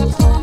Oh,